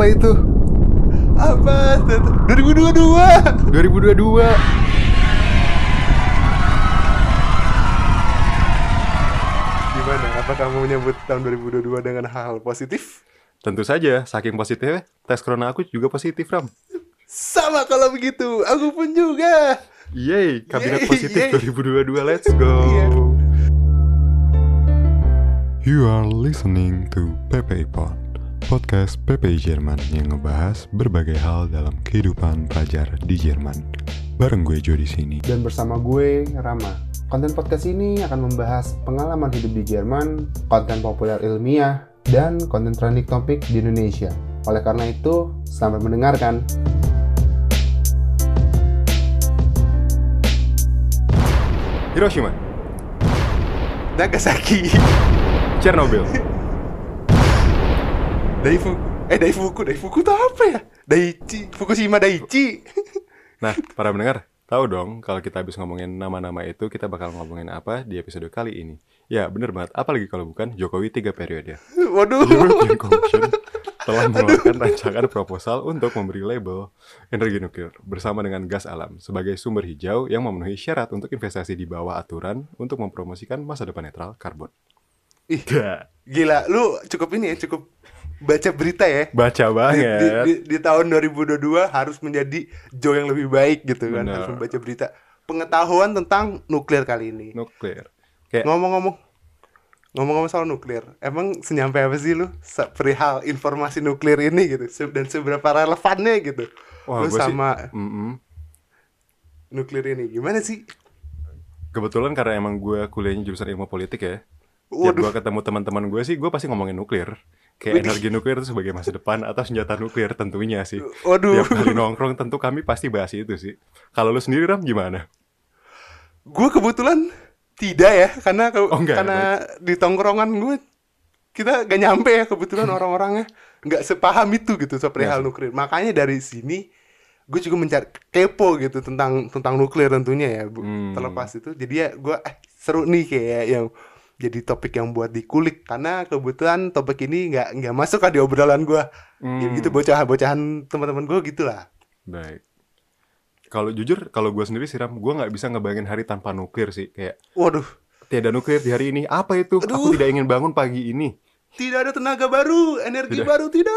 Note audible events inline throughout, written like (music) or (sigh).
Apa itu? Apa? 2022. 2022. Gimana? Apa kamu menyambut tahun 2022 dengan hal positif? Tentu saja, saking positifnya, tes corona aku juga positif, Ram. Sama kalau begitu, aku pun juga. Yeay, kabinet Yeay, positif yeay. 2022, let's (laughs) go. Iya. You are listening to PPI Pod, podcast PPI Jerman yang ngebahas berbagai hal dalam kehidupan pelajar di Jerman. Bareng gue Jo di sini. Dan bersama gue, Rama. Konten podcast ini akan membahas pengalaman hidup di Jerman, konten populer ilmiah, dan konten trending topik di Indonesia. Oleh karena itu, selamat mendengarkan. Hiroshima, Nagasaki. Chernobyl, (laughs) Daifuku. Eh, Daifuku. Daifuku itu apa ya? Daichi. Fukushima Daichi. (laughs) Nah, para pendengar, tahu dong kalau kita habis ngomongin nama-nama itu, kita bakal ngomongin apa di episode kali ini. Ya, bener banget. Apalagi kalau bukan Jokowi tiga periode. (laughs) Waduh. European Commission (laughs) telah mengeluarkan rancangan proposal untuk memberi label energi nuklir bersama dengan gas alam sebagai sumber hijau yang memenuhi syarat untuk investasi di bawah aturan untuk mempromosikan masa depan netral karbon. Ih, gila. Lu cukup ini ya, cukup baca berita ya. Baca di, banget. di, di, di tahun 2022 harus menjadi Joe yang lebih baik gitu kan Benar. harus membaca berita pengetahuan tentang nuklir kali ini Nuklir. Kayak ngomong-ngomong ngomong-ngomong soal nuklir emang senyampe apa sih lu perihal informasi nuklir ini gitu dan seberapa relevannya gitu Wah, lu gua sih- sama mm-mm. nuklir ini gimana sih kebetulan karena emang gue kuliahnya jurusan ilmu politik ya. Tiap Waduh. gue ketemu teman-teman gue sih, gue pasti ngomongin nuklir. Kayak energi nuklir itu sebagai masa depan atau senjata nuklir tentunya sih. waduh Tiap kali nongkrong tentu kami pasti bahas itu sih. Kalau lu sendiri Ram gimana? gue kebetulan tidak ya karena ke- Oh, enggak ya, karena di tongkrongan gue kita gak nyampe ya kebetulan (laughs) orang-orangnya nggak sepaham itu gitu soal perihal Iya nuklir makanya dari sini gue juga mencari kepo gitu tentang tentang nuklir tentunya ya Bu. Hmm. terlepas itu jadi ya gue eh seru nih kayak yang jadi topik yang buat dikulik karena kebetulan topik ini nggak nggak masuk kan di obrolan gue ya Hmm. gitu bocah bocahan teman-teman gue gitulah Baik. Kalau jujur, kalau gue sendiri sih Ram, gue nggak bisa ngebayangin hari tanpa nuklir sih. Kayak waduh tiada nuklir di hari ini. Apa itu? Aku Aduh. tidak ingin bangun pagi ini. tidak ada tenaga baru energi Tidak. baru tidak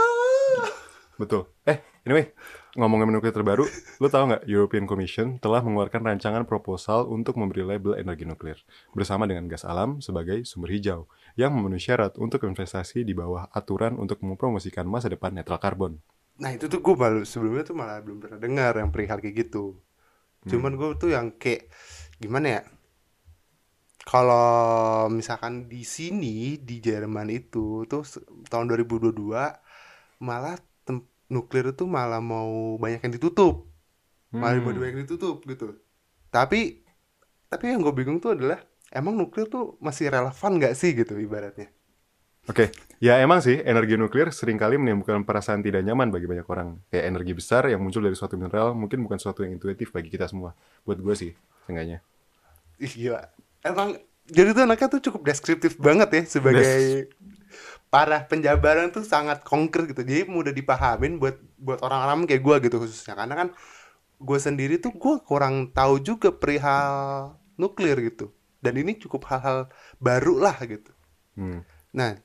Betul. Eh, anyway, ngomongin nuklir terbaru, lu tahu nggak European Commission telah mengeluarkan rancangan proposal untuk memberi label energi nuklir bersama dengan gas alam sebagai sumber hijau yang memenuhi syarat untuk investasi di bawah aturan untuk mempromosikan masa depan netral karbon. Nah itu tuh gue baru sebelumnya tuh malah belum pernah dengar yang perihal kayak gitu. Cuman gue tuh yang kayak gimana ya? Kalau misalkan di sini di Jerman itu tuh tahun 2022 malah tem- nuklir itu malah mau banyak yang ditutup, malah Hmm. mau banyak yang ditutup gitu. Tapi tapi yang gue bingung tuh adalah emang nuklir tuh masih relevan nggak sih gitu ibaratnya? Oke, ya emang sih energi nuklir sering kali menimbulkan perasaan tidak nyaman bagi banyak orang. Kayak energi besar yang muncul dari suatu mineral mungkin bukan suatu yang intuitif bagi kita semua. Buat gue sih, seenggaknya. Ih gila. Emang jadi tuh anaknya tuh cukup deskriptif banget ya sebagai parah penjabaran tuh sangat konkret gitu. Jadi mudah dipahamin buat buat orang-orang kayak gua gitu khususnya karena kan gue sendiri tuh gua kurang tahu juga perihal nuklir gitu. Dan ini cukup hal-hal baru lah gitu. Hmm. Nah,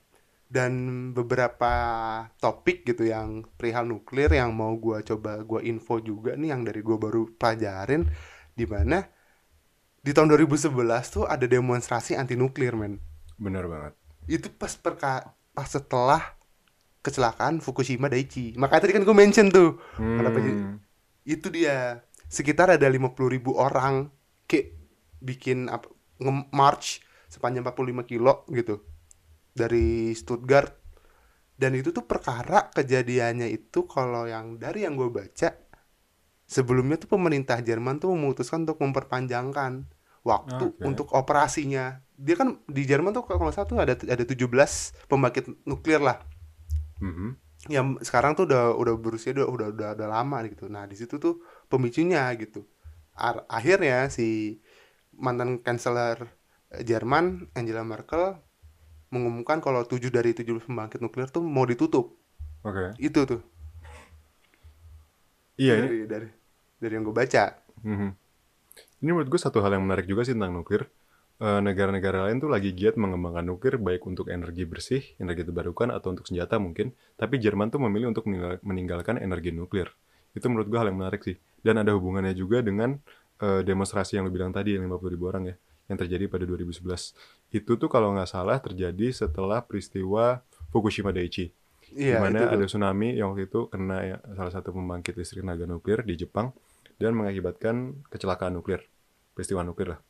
dan beberapa topik gitu yang perihal nuklir yang mau gua coba gua info juga nih yang dari gua baru pelajarin di mana di tahun 2011 tuh ada demonstrasi anti nuklir men. Bener banget. Itu pas perka pas setelah kecelakaan Fukushima Daiichi. Makanya tadi kan gue mention tuh. Kenapa jadi- Hmm. itu dia sekitar ada 50.000 ribu orang kayak bikin apa nge-march sepanjang 45 kilo gitu dari Stuttgart dan itu tuh perkara kejadiannya itu kalau yang dari yang gue baca sebelumnya tuh pemerintah Jerman tuh memutuskan untuk memperpanjangkan waktu Oke. untuk operasinya dia kan di Jerman tuh kalau tuh ada ada 17 pembangkit nuklir lah Mhm. yang sekarang tuh udah udah berusia udah udah udah, udah lama gitu. Nah, di situ tuh pemicunya gitu. Ar- akhirnya si mantan kanselir eh, Jerman Angela Merkel mengumumkan kalau 7 dari 17 pembangkit nuklir tuh mau ditutup. Oke. Itu tuh. Iya, dari dari dari yang gue baca Mhm. Ini menurut gue satu hal yang menarik juga sih tentang nuklir. Eh, Negara-negara lain tuh lagi giat mengembangkan nuklir baik untuk energi bersih, energi terbarukan, atau untuk senjata mungkin. Tapi Jerman tuh memilih untuk meninggal- meninggalkan energi nuklir. Itu menurut gue hal yang menarik sih. Dan ada hubungannya juga dengan eh, demonstrasi yang lu bilang tadi, yang 50 ribu orang ya, yang terjadi pada 2011. Itu tuh kalau nggak salah terjadi setelah peristiwa Fukushima Daiichi. iya di mana ada tsunami yang waktu itu kena ya, salah satu pembangkit listrik tenaga nuklir di Jepang dan mengakibatkan kecelakaan nuklir, peristiwa nuklir lah.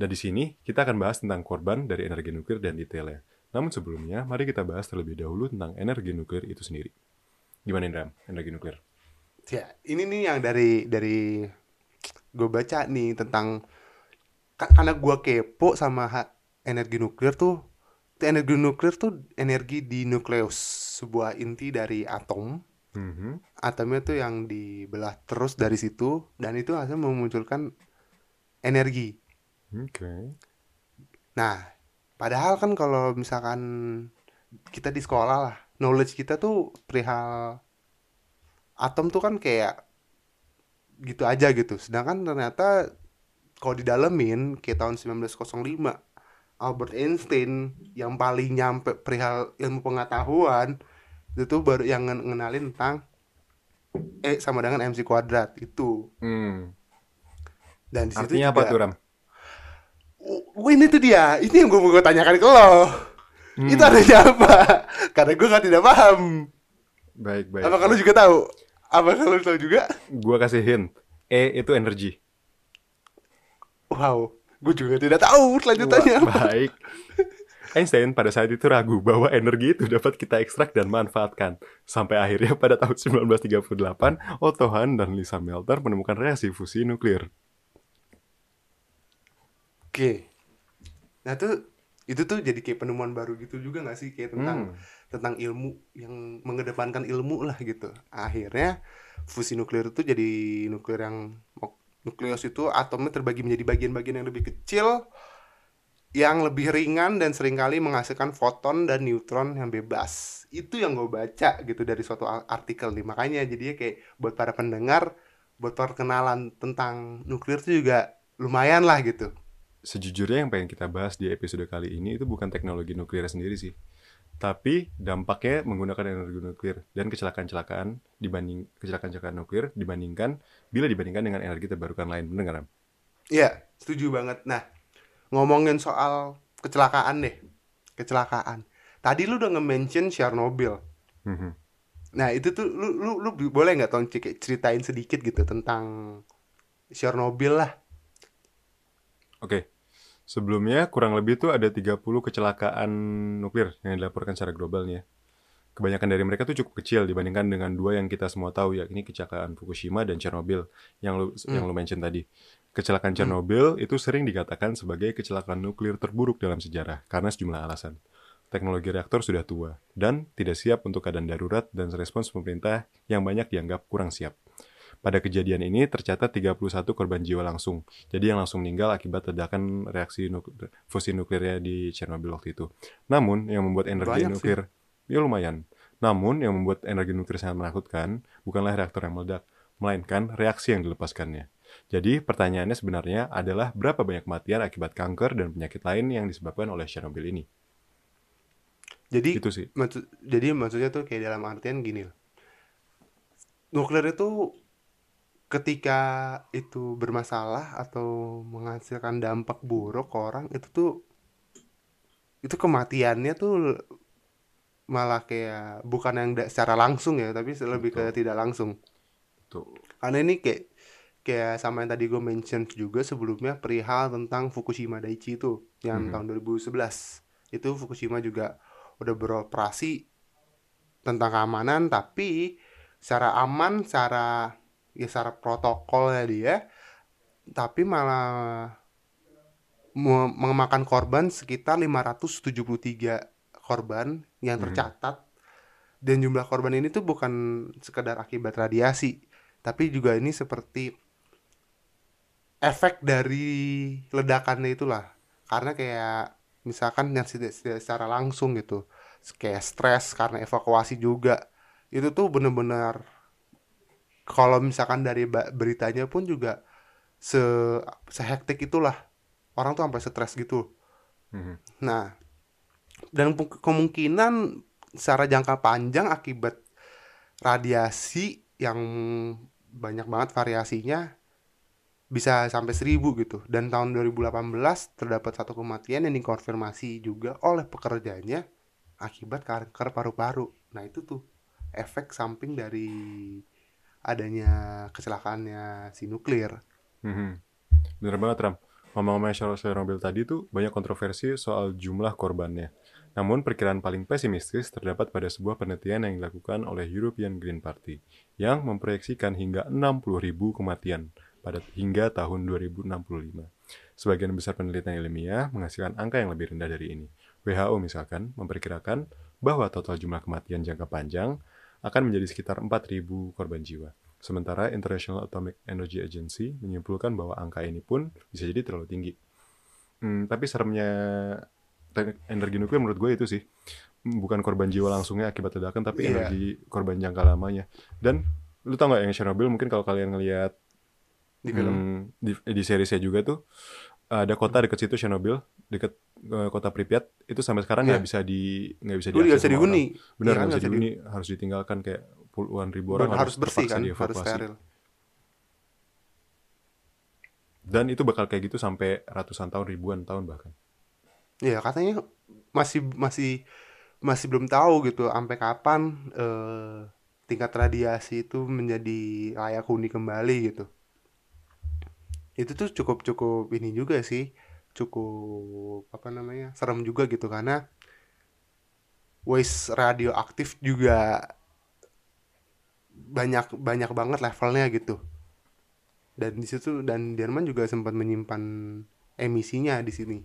Dan di sini kita akan bahas tentang korban dari energi nuklir dan detailnya. Namun sebelumnya, mari kita bahas terlebih dahulu tentang energi nuklir itu sendiri. Gimana Indra, energi nuklir? ya ini nih yang dari dari gue baca nih tentang ka- karena gue kepo sama energi nuklir tuh energi nuklir tuh energi di nukleus sebuah inti dari atom Mhm. atomnya tuh yang dibelah terus dari situ dan itu hasilnya memunculkan energi Oke. Nah, padahal kan kalau misalkan kita di sekolah lah, knowledge kita tuh perihal atom tuh kan kayak gitu aja gitu. Sedangkan ternyata kalau didalemin kayak tahun 1905 Albert Einstein yang paling nyampe perihal ilmu pengetahuan itu tuh baru yang ngen- ngenalin tentang E sama dengan MC kuadrat itu. Hmm. Dan di situ Artinya apa tuh Ram? Ini tuh dia. Ini yang gue mau tanyakan ke lo. Hmm. Itu artinya apa? Karena gue gak tidak paham. Baik, baik. Apa kalau juga tahu? Apa kalau tahu juga? Gua kasih hint. E itu energi. Wow, gue juga tidak tahu selanjutnya. Wah, baik. (laughs) Einstein pada saat itu ragu bahwa energi itu dapat kita ekstrak dan manfaatkan. Sampai akhirnya pada tahun 1938, Otto Hahn dan Lisa Melter menemukan reaksi fusi nuklir. Oke. Nah tuh itu tuh jadi kayak penemuan baru gitu juga gak sih kayak tentang Hmm. tentang ilmu yang mengedepankan ilmu lah gitu. Akhirnya fusi nuklir itu jadi nuklir yang nukleus itu atomnya terbagi menjadi bagian-bagian yang lebih kecil yang lebih ringan dan sering kali menghasilkan foton dan neutron yang bebas. Itu yang gue baca gitu dari suatu artikel nih. Makanya jadinya kayak buat para pendengar, buat perkenalan tentang nuklir itu juga lumayan lah gitu. Sejujurnya yang pengen kita bahas di episode kali ini itu bukan teknologi nuklir sendiri sih. Tapi dampaknya menggunakan energi nuklir dan kecelakaan-kecelakaan dibanding kecelakaan-kecelakaan nuklir dibandingkan bila dibandingkan dengan energi terbarukan lain. Nggak, Ram? Iya, setuju banget. Nah, ngomongin soal kecelakaan deh. Kecelakaan. Tadi lu udah nge-mention Chernobyl. Mhm. Nah, itu tuh lu lu, lu boleh nggak tolong cek- ceritain sedikit gitu tentang Chernobyl lah. Oke. Sebelumnya kurang lebih tuh ada 30 kecelakaan nuklir yang dilaporkan secara global nih ya. Kebanyakan dari mereka tuh cukup kecil dibandingkan dengan dua yang kita semua tahu ya, ini kecelakaan Fukushima dan Chernobyl yang lu yang lu mention tadi. Kecelakaan Chernobyl itu sering dikatakan sebagai kecelakaan nuklir terburuk dalam sejarah karena sejumlah alasan. Teknologi reaktor sudah tua dan tidak siap untuk keadaan darurat dan respons pemerintah yang banyak dianggap kurang siap. Pada kejadian ini tercatat 31 korban jiwa langsung. Jadi yang langsung meninggal akibat ledakan reaksi nuk- fusi nuklirnya di Chernobyl waktu itu. Namun yang membuat energi Banyak sih. nuklir ya lumayan. Namun yang membuat energi nuklir sangat menakutkan bukanlah reaktor yang meledak, melainkan reaksi yang dilepaskannya. Jadi pertanyaannya sebenarnya adalah berapa banyak kematian akibat kanker dan penyakit lain yang disebabkan oleh Chernobyl ini? Jadi Itu sih. maksud jadi maksudnya tuh kayak dalam artian gini loh. Nuklir itu ketika itu bermasalah atau menghasilkan dampak buruk ke orang itu tuh itu kematiannya tuh malah kayak bukan yang secara langsung ya tapi lebih ke tidak langsung Tuh. karena ini kayak kayak sama yang tadi gue mention juga sebelumnya perihal tentang Fukushima Daiichi itu yang Mhm. tahun 2011 itu Fukushima juga udah beroperasi tentang keamanan tapi secara aman secara ya secara protokolnya dia tapi malah me- memakan korban sekitar 573 korban yang Mhm. tercatat dan jumlah korban ini tuh bukan sekedar akibat radiasi tapi juga ini seperti efek dari ledakannya itulah. Karena kayak misalkan yang secara langsung gitu. Kayak stres karena evakuasi juga. Itu tuh bener-bener kalau misalkan dari beritanya pun juga se sehektik itulah. Orang tuh sampai stres gitu. Mhm. nah dan kemungkinan secara jangka panjang akibat radiasi yang banyak banget variasinya bisa sampai 1000 gitu dan tahun 2018 terdapat satu kematian yang dikonfirmasi juga oleh pekerjanya akibat kanker paru-paru nah itu tuh efek samping dari adanya kecelakaannya si nuklir Mhm. Bener banget Ram. Ngomong-ngomong soal Chernobyl tadi tuh banyak kontroversi soal jumlah korbannya. Namun perkiraan paling pesimistis terdapat pada sebuah penelitian yang dilakukan oleh European Green Party yang memproyeksikan hingga 60.000 kematian pada hingga tahun 2065. Sebagian besar penelitian ilmiah menghasilkan angka yang lebih rendah dari ini. WHO misalkan memperkirakan bahwa total jumlah kematian jangka panjang akan menjadi sekitar 4.000 korban jiwa. Sementara International Atomic Energy Agency menyimpulkan bahwa angka ini pun bisa jadi terlalu tinggi. Hmm, tapi seremnya energi nuklir menurut gue itu sih bukan korban jiwa langsungnya akibat ledakan, tapi Iya. energi korban jangka lamanya. Dan lu tau nggak yang Chernobyl mungkin kalau kalian ngelihat di film. Hmm, di, di seriesnya juga tuh ada kota dekat situ Chernobyl, dekat eh, kota Pripyat. Itu sampai sekarang nggak Iya. bisa di nggak bisa diakses bisa dihuni? Benar Iya kan, nggak bisa dihuni, harus ditinggalkan kayak puluhan ribu orang harus bersih terpaksa kan? Harus steril. Dan itu bakal kayak gitu sampai ratusan tahun, ribuan tahun bahkan. ya katanya masih masih masih belum tahu gitu sampai kapan eh, tingkat radiasi itu menjadi layak huni kembali gitu itu tuh cukup cukup ini juga sih cukup apa namanya serem juga gitu. Karena waste radioaktif juga banyak banyak banget levelnya gitu. Dan di situ dan Jerman juga sempat menyimpan emisinya di sini.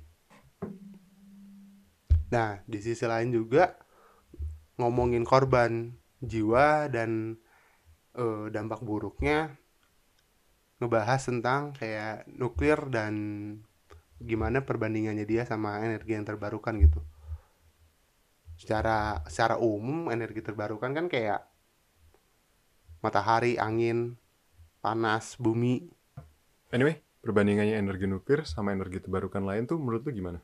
Nah di sisi lain juga ngomongin korban jiwa dan eh, dampak buruknya ngebahas tentang kayak nuklir dan gimana perbandingannya dia sama energi yang terbarukan gitu. Secara secara umum energi terbarukan kan kayak matahari, angin, panas, bumi. Anyway, perbandingannya energi nuklir sama energi terbarukan lain tuh menurut lu gimana?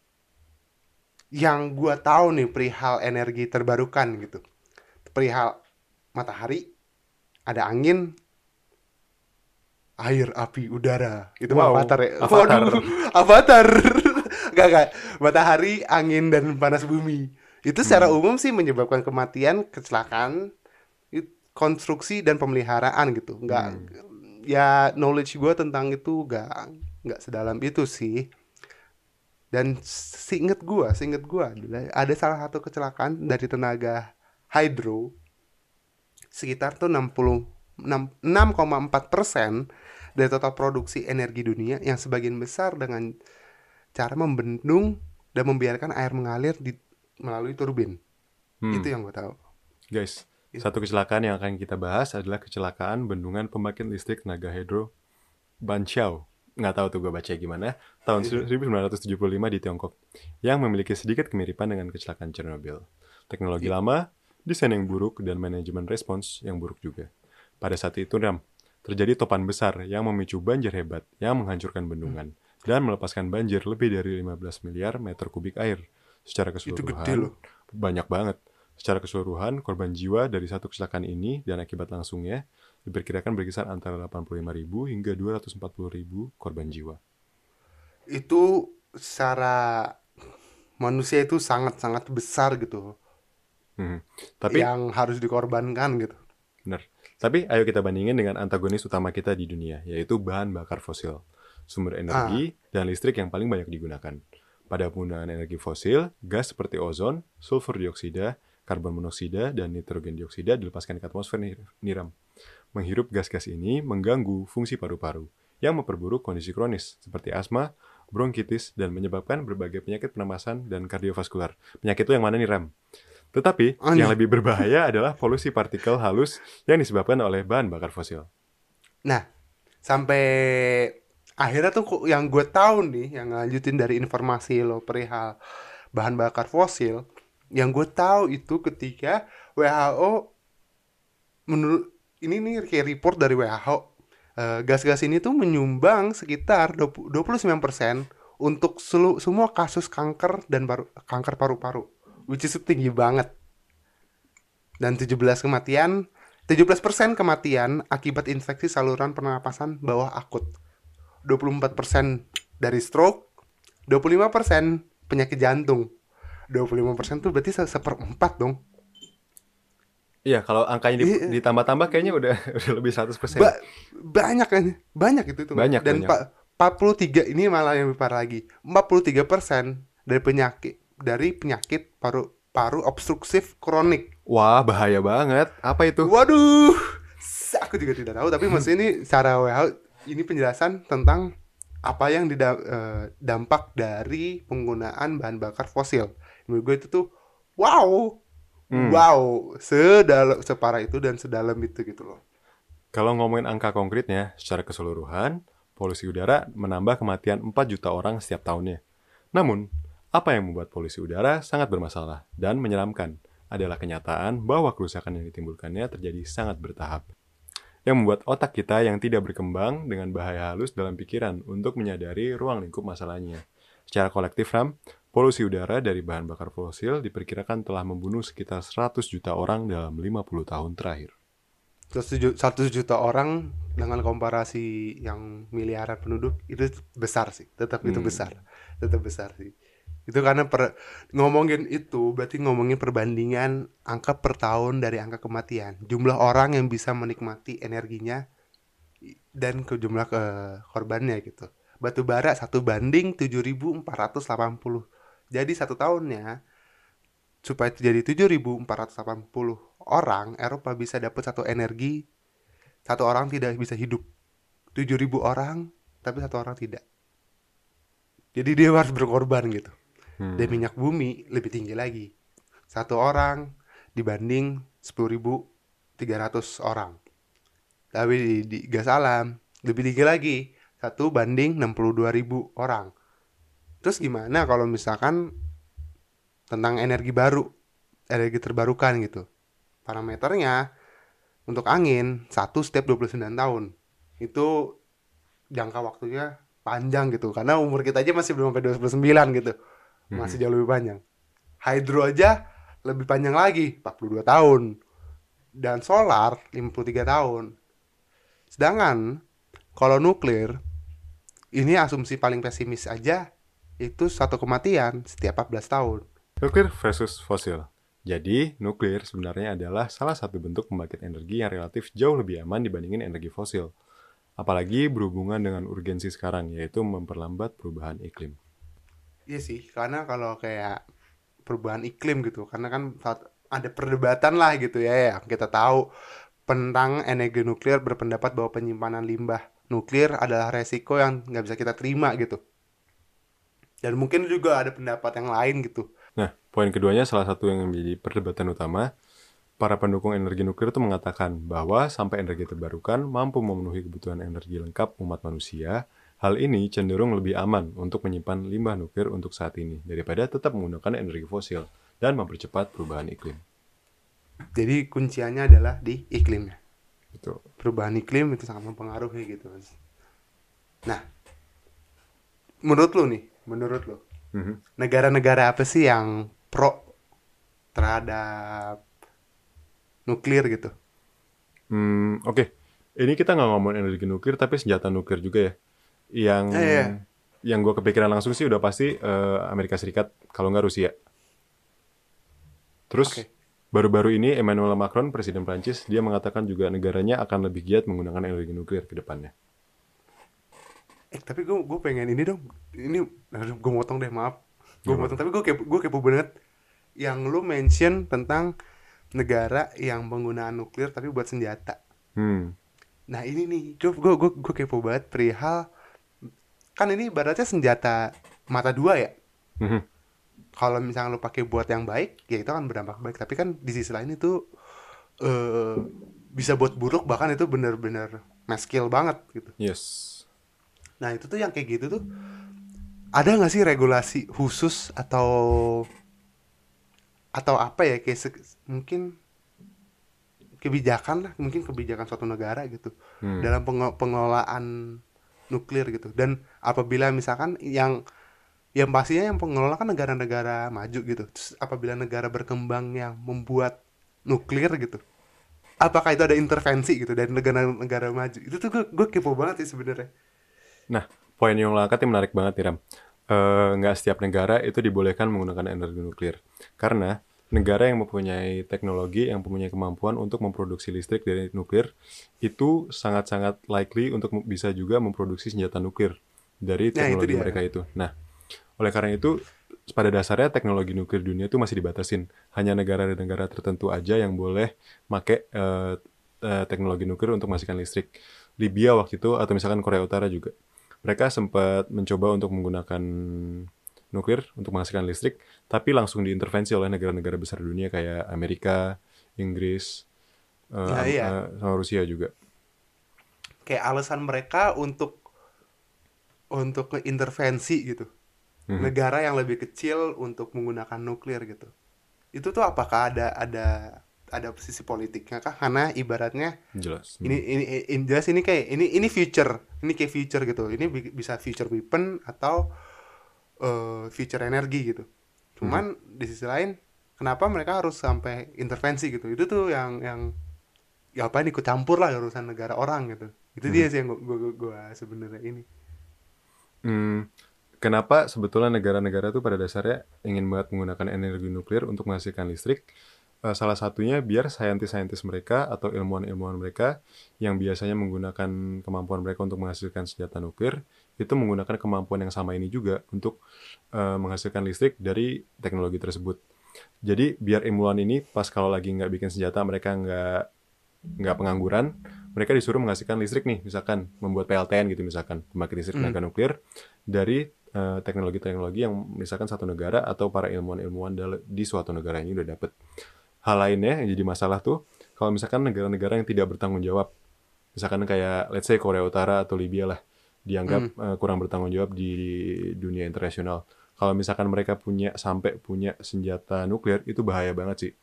Yang gua tahu nih perihal energi terbarukan gitu. Perihal matahari, ada angin, air, api, udara. Itu mah Wow, avatar ya. Avatar. Waduh, avatar. (laughs) gak, gak. Matahari, angin, dan panas bumi. Itu secara Hmm. umum sih menyebabkan kematian, kecelakaan, konstruksi dan pemeliharaan gitu. Nggak, Hmm. ya knowledge gue tentang itu gak, nggak sedalam itu sih. Dan seinget gue, seinget gue adalah ada salah satu kecelakaan dari tenaga hydro sekitar tuh 60 6 6,4 persen dari total produksi energi dunia yang sebagian besar dengan cara membendung dan membiarkan air mengalir di melalui turbin. Hmm. Itu yang gue tahu. Guys, Itu. satu kecelakaan yang akan kita bahas adalah kecelakaan bendungan pembangkit listrik tenaga hidro Banqiao. Nggak tahu tuh gue baca gimana. Tahun Iya. 1975 di Tiongkok. Yang memiliki sedikit kemiripan dengan kecelakaan Chernobyl. Teknologi Iya. lama, desain yang buruk, dan manajemen respons yang buruk juga. Pada saat itu, Ram, terjadi topan besar yang memicu banjir hebat yang menghancurkan bendungan dan melepaskan banjir lebih dari 15 miliar meter kubik air. Secara Itu keseluruhan, gede loh. banyak banget. Secara keseluruhan, korban jiwa dari satu kecelakaan ini dan akibat langsungnya diperkirakan berkisar antara 85.000 hingga 240.000 korban jiwa. Itu secara manusia itu sangat-sangat besar gitu. Mhm. Tapi yang harus dikorbankan gitu. Benar. Tapi ayo kita bandingin dengan antagonis utama kita di dunia, yaitu bahan bakar fosil. Sumber energi dan listrik yang paling banyak digunakan. Pada penggunaan energi fosil, gas seperti ozon, sulfur dioksida, karbon monoksida, dan nitrogen dioksida dilepaskan ke atmosfer Niram. Menghirup gas-gas ini mengganggu fungsi paru-paru, yang memperburuk kondisi kronis, seperti asma, bronkitis, dan menyebabkan berbagai penyakit pernapasan dan kardiovaskular. Penyakit itu yang mana nih, Ram? Tetapi, Aneh. yang lebih berbahaya (laughs) adalah polusi partikel halus yang disebabkan oleh bahan bakar fosil. Nah, sampai akhirnya tuh yang gue tahu nih, yang lanjutin dari informasi lo perihal bahan bakar fosil, yang gue tahu itu ketika WHO menurut ini nih kayak report dari WHO. Eh, gas-gas ini tuh menyumbang sekitar 20 29% untuk selu- semua kasus kanker dan paru, kanker paru-paru, which is tinggi banget. Dan 17 kematian, 17% kematian akibat infeksi saluran pernapasan bawah akut. 24% dari stroke, 25% penyakit jantung. 25% tuh berarti se- seperempat dong. Iya, kalau angkanya di- Iya. ditambah-tambah kayaknya udah (laughs) udah lebih 100%. Ba- banyak kan banyak itu tuh Banyak, dan banyak. pa- 43 ini malah yang lebih parah lagi 43 persen dari penyakit dari penyakit paru paru obstruktif kronik Wah, bahaya banget. Apa itu? waduh aku juga tidak tahu tapi maksudnya ini secara WHO ini penjelasan tentang apa yang eh, dampak dari penggunaan bahan bakar fosil menurut gue itu tuh wow Hmm. wow sedalam separah itu dan sedalam itu gitu loh Kalau ngomongin angka konkretnya, secara keseluruhan, polusi udara menambah kematian 4 juta orang setiap tahunnya. Namun, apa yang membuat polusi udara sangat bermasalah dan menyeramkan adalah kenyataan bahwa kerusakan yang ditimbulkannya terjadi sangat bertahap. Yang membuat otak kita yang tidak berkembang dengan bahaya halus dalam pikiran untuk menyadari ruang lingkup masalahnya. Secara kolektif, Ram, polusi udara dari bahan bakar fosil diperkirakan telah membunuh sekitar 100 juta orang dalam 50 tahun terakhir. 100 ju- 100 juta orang dengan komparasi yang miliaran penduduk itu besar sih tetap itu Hmm. besar tetap besar sih itu karena per, ngomongin itu berarti ngomongin perbandingan angka per tahun dari angka kematian. Jumlah orang yang bisa menikmati energinya dan ke jumlah ke korbannya gitu. Batu bara satu banding 7480 jadi satu tahunnya supaya jadi 7480 orang Eropa bisa dapat satu energi satu orang tidak bisa hidup. 7000 orang tapi satu orang tidak. Jadi dia harus berkorban gitu Hmm. dan minyak bumi lebih tinggi lagi. Satu orang dibanding 10.300 orang. Tapi di, di gas alam lebih tinggi lagi. Satu banding 62.000 orang. Terus gimana kalau misalkan tentang energi baru energi terbarukan gitu? Parameternya untuk angin satu setiap 29 tahun. Itu jangka waktunya panjang gitu. Karena umur kita aja masih belum sampai 29 gitu masih jauh lebih panjang hydro aja lebih panjang lagi 42 tahun dan solar 53 tahun sedangkan kalau nuklir ini asumsi paling pesimis aja itu satu kematian setiap 14 tahun Nuklir versus fosil. Jadi, nuklir sebenarnya adalah salah satu bentuk pembangkit energi yang relatif jauh lebih aman dibandingin energi fosil. Apalagi berhubungan dengan urgensi sekarang, yaitu memperlambat perubahan iklim. Iya sih, karena kalau kayak perubahan iklim gitu, karena kan ada perdebatan lah gitu ya, yang kita tahu tentang energi nuklir berpendapat bahwa penyimpanan limbah nuklir adalah resiko yang nggak bisa kita terima gitu. Dan mungkin juga ada pendapat yang lain gitu. Nah, poin keduanya salah satu yang menjadi perdebatan utama, para pendukung energi nuklir itu mengatakan bahwa sampai energi terbarukan mampu memenuhi kebutuhan energi lengkap umat manusia, hal ini cenderung lebih aman untuk menyimpan limbah nuklir untuk saat ini daripada tetap menggunakan energi fosil dan mempercepat perubahan iklim. Jadi kunciannya adalah di iklimnya. Betul. Perubahan iklim itu sangat mempengaruhi gitu. Nah, menurut lu nih, menurut lu, Mhm. negara-negara apa sih yang pro terhadap nuklir gitu? Hmm, oke. Ini kita nggak ngomongin energi nuklir, tapi senjata nuklir juga ya. Yang Eh, iya. yang gue kepikiran langsung sih udah pasti eh, Amerika Serikat, kalau nggak Rusia. Terus Oke. baru-baru ini Emmanuel Macron, Presiden Prancis, dia mengatakan juga negaranya akan lebih giat menggunakan energi nuklir ke depannya. Eh tapi gue gue pengen ini dong. Ini gue motong deh maaf. Gue motong tapi gue kepo, gue kepo banget. Yang lu mention tentang negara yang penggunaan nuklir tapi buat senjata. Hmm, Nah ini nih, gue gue gue, gue kepo banget perihal kan ini ibaratnya senjata mata dua ya. Mhm. Kalau misalnya lu pakai buat yang baik, ya itu akan berdampak baik. Tapi kan di sisi lain itu eh bisa buat buruk bahkan itu bener-bener maskill banget gitu. yes. Nah itu tuh yang kayak gitu tuh ada nggak sih regulasi khusus atau atau apa ya kayak se- mungkin kebijakan lah mungkin kebijakan suatu negara gitu Hmm. dalam penge- pengelolaan nuklir gitu dan apabila misalkan yang yang pastinya yang pengelola kan negara-negara maju gitu Terus apabila negara berkembang yang membuat nuklir gitu apakah itu ada intervensi gitu dari negara-negara maju itu tuh gue gue kepo banget sih sebenarnya Nah, poin yang lo angkat menarik banget nih, Ram. Eh, nggak setiap negara itu dibolehkan menggunakan energi nuklir. Karena negara yang mempunyai teknologi, yang mempunyai kemampuan untuk memproduksi listrik dari nuklir, itu sangat-sangat likely untuk bisa juga memproduksi senjata nuklir dari Nah, itu teknologi mereka itu. Nah, oleh karena itu, pada dasarnya teknologi nuklir dunia itu masih dibatasin. Hanya negara-negara tertentu aja yang boleh make eh, teknologi nuklir untuk menghasilkan listrik. Libya waktu itu, atau misalkan Korea Utara juga mereka sempat mencoba untuk menggunakan nuklir untuk menghasilkan listrik, tapi langsung diintervensi oleh negara-negara besar dunia kayak Amerika, Inggris, eh, Nah, iya. eh, sama Rusia juga. kayak alasan mereka untuk untuk ngeintervensi gitu Mhm. negara yang lebih kecil untuk menggunakan nuklir gitu itu tuh apakah ada ada ada sisi politiknya kah karena ibaratnya Jelas. ini ini ini jelas ini kayak ini ini future ini kayak future gitu ini bi- bisa future weapon atau eh, future energi gitu. Cuman di sisi lain kenapa mereka harus sampai intervensi gitu? Itu tuh yang yang ya apa ikut campur lah urusan negara orang gitu. Itu dia sih yang gua, gua, gua sebenarnya ini. Hmm, kenapa sebetulnya negara-negara tuh pada dasarnya ingin banget menggunakan energi nuklir untuk menghasilkan listrik? Eh, salah satunya biar saintis-saintis mereka atau ilmuwan-ilmuwan mereka yang biasanya menggunakan kemampuan mereka untuk menghasilkan senjata nuklir itu menggunakan kemampuan yang sama ini juga untuk eh, menghasilkan listrik dari teknologi tersebut. Jadi biar ilmuwan ini pas kalau lagi nggak bikin senjata mereka nggak nggak pengangguran, mereka disuruh menghasilkan listrik nih, misalkan membuat PLTN gitu misalkan, pembangkit listrik tenaga nuklir dari eh, teknologi-teknologi yang misalkan satu negara atau para ilmuwan-ilmuwan di suatu negara ini udah dapet. Hal lainnya yang jadi masalah tuh, kalau misalkan negara-negara yang tidak bertanggung jawab, misalkan kayak let's say Korea Utara atau Libya lah, dianggap eh, kurang bertanggung jawab di dunia internasional. Kalau misalkan mereka punya sampai punya senjata nuklir itu bahaya banget sih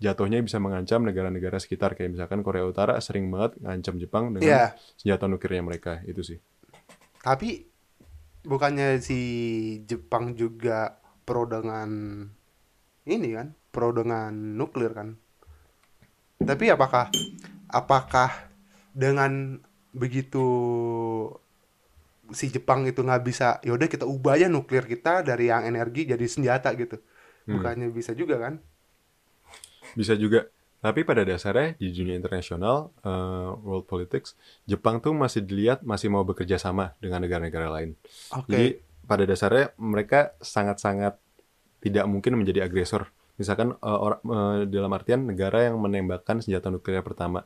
jatuhnya bisa mengancam negara-negara sekitar kayak misalkan Korea Utara sering banget ngancam Jepang dengan Iya. senjata nuklirnya mereka itu sih. tapi bukannya si Jepang juga pro dengan ini kan pro dengan nuklir kan tapi apakah apakah dengan begitu si Jepang itu nggak bisa yaudah kita ubah aja nuklir kita dari yang energi jadi senjata gitu bukannya bisa juga kan Bisa juga. Tapi pada dasarnya di dunia internasional eh, world politics Jepang tuh masih dilihat masih mau bekerja sama dengan negara-negara lain. Oke. Jadi pada dasarnya mereka sangat-sangat tidak mungkin menjadi agresor. Misalkan eh, or- eh, dalam artian negara yang menembakkan senjata nuklir pertama.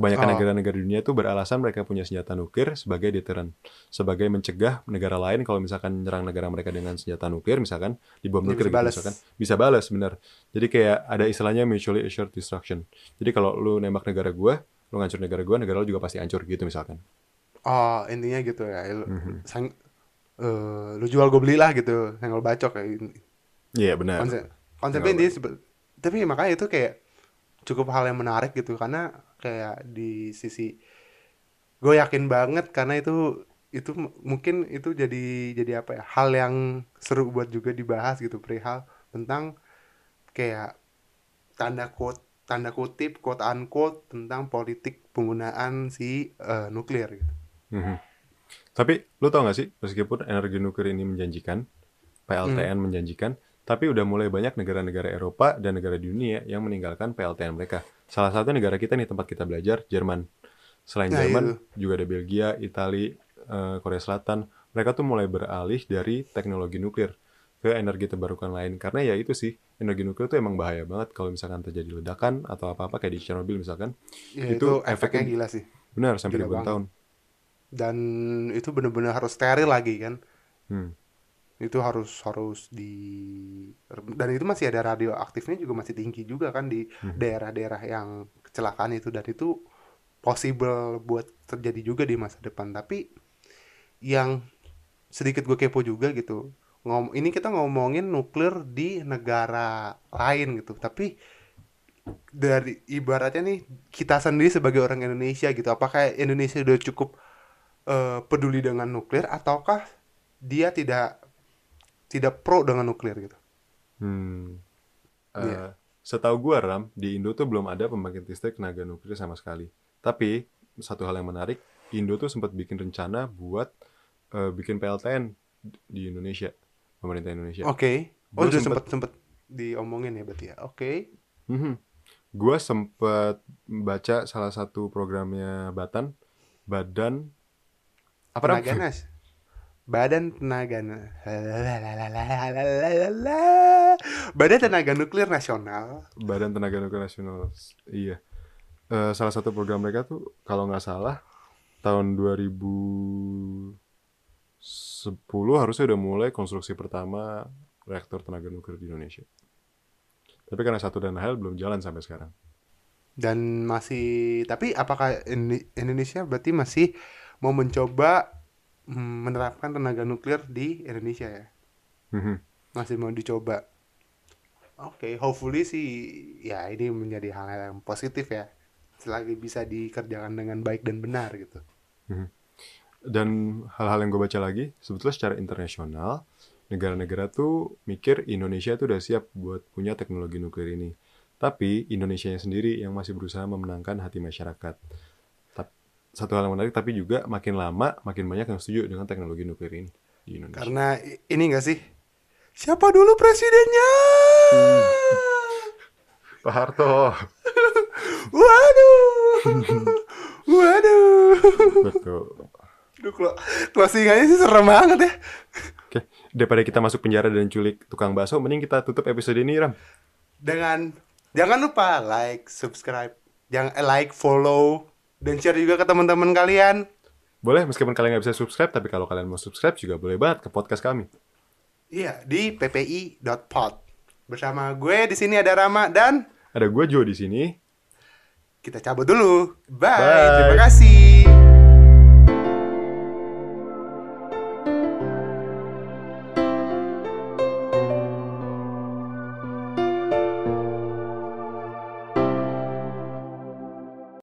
Kebanyakan Oh. negara-negara dunia itu beralasan mereka punya senjata nuklir sebagai deterrent, sebagai mencegah negara lain kalau misalkan nyerang negara mereka dengan senjata nuklir, misalkan dibom Dia nuklir bisa gitu misalkan, bisa balas benar. Jadi kayak ada istilahnya mutually assured destruction. Jadi kalau lu nembak negara gua, lu ngancur negara gua, negara lu juga pasti hancur gitu misalkan. oh intinya gitu ya lu, Mhm. sang- eh, lu jual gue beli lah gitu senggol bacok kayak ini. Iya benar. konsep konsepnya sebe- tapi makanya itu kayak cukup hal yang menarik gitu karena kayak di sisi gue yakin banget karena itu itu mungkin itu jadi jadi apa ya hal yang seru buat juga dibahas gitu perihal tentang kayak tanda quote tanda kutip quote unquote tentang politik penggunaan si eh, nuklir gitu Mhm. Tapi lu tau gak sih, meskipun energi nuklir ini menjanjikan, PLTN Hmm. menjanjikan, tapi udah mulai banyak negara-negara Eropa dan negara di dunia yang meninggalkan PLTN mereka. Salah satu negara kita nih tempat kita belajar, Jerman. Selain Nah, Jerman, itu. juga ada Belgia, Italia, eh, Korea Selatan. Mereka tuh mulai beralih dari teknologi nuklir ke energi terbarukan lain. Karena ya itu sih, energi nuklir tuh emang bahaya banget kalau misalkan terjadi ledakan atau apa-apa kayak di Chernobyl misalkan. ya, Itu itu, efeknya gila sih Benar, sampai ribuan tahun. dan itu bener-bener harus steril lagi kan Hmm. Itu harus harus di dan itu masih ada radioaktifnya juga masih tinggi juga kan di daerah-daerah yang kecelakaan itu. Dan itu possible buat terjadi juga di masa depan. Tapi yang sedikit gue kepo juga gitu ngom ini kita ngomongin nuklir di negara lain gitu. Tapi dari ibaratnya nih kita sendiri sebagai orang Indonesia gitu apakah Indonesia udah cukup eh, peduli dengan nuklir ataukah dia tidak tidak pro dengan nuklir gitu Hmm. Eh, Iya. Setahu gua Ram, di Indo tuh belum ada pembangkit listrik tenaga nuklir sama sekali. Tapi satu hal yang menarik, Indo tuh sempat bikin rencana buat eh, bikin PLTN di Indonesia, pemerintah Indonesia. oke Gua oh udah sempet sempet diomongin ya berarti ya oke Mhm. Gua sempat baca salah satu programnya Batan, Badan apa? Badan tenaga na- badan tenaga nuklir nasional Badan Tenaga Nuklir Nasional. Iya. Eh, salah satu program mereka tuh kalau nggak salah tahun 2010 harusnya udah mulai konstruksi pertama reaktor tenaga nuklir di Indonesia. Tapi karena satu dan hal belum jalan sampai sekarang. dan masih tapi apakah Indonesia berarti masih mau mencoba menerapkan tenaga nuklir di Indonesia ya Mhm. masih mau dicoba oke hopefully sih ya ini menjadi hal yang positif ya selagi bisa dikerjakan dengan baik dan benar gitu Dan hal-hal yang gue baca lagi, sebetulnya secara internasional, negara-negara tuh mikir Indonesia tuh udah siap buat punya teknologi nuklir ini. Tapi Indonesia sendiri yang masih berusaha memenangkan hati masyarakat. Satu hal yang menarik, tapi juga makin lama, makin banyak yang setuju dengan teknologi nuklir ini di Indonesia. karena ini enggak sih siapa dulu presidennya (laughs) Pak Harto. (laughs) waduh (laughs) waduh Betul. Duh, clo- closingannya sih serem banget ya Oke, daripada kita masuk penjara dan culik tukang bakso, mending kita tutup episode ini, Ram. dengan jangan lupa like, subscribe, jangan eh, like, follow, dan share juga ke teman-teman kalian. Boleh, meskipun kalian nggak bisa subscribe, tapi kalau kalian mau subscribe juga boleh banget ke podcast kami. Iya di ppi.pod. Bersama gue di sini ada Rama dan Ada gue Jo di sini. kita cabut dulu. Bye. Bye. Terima kasih.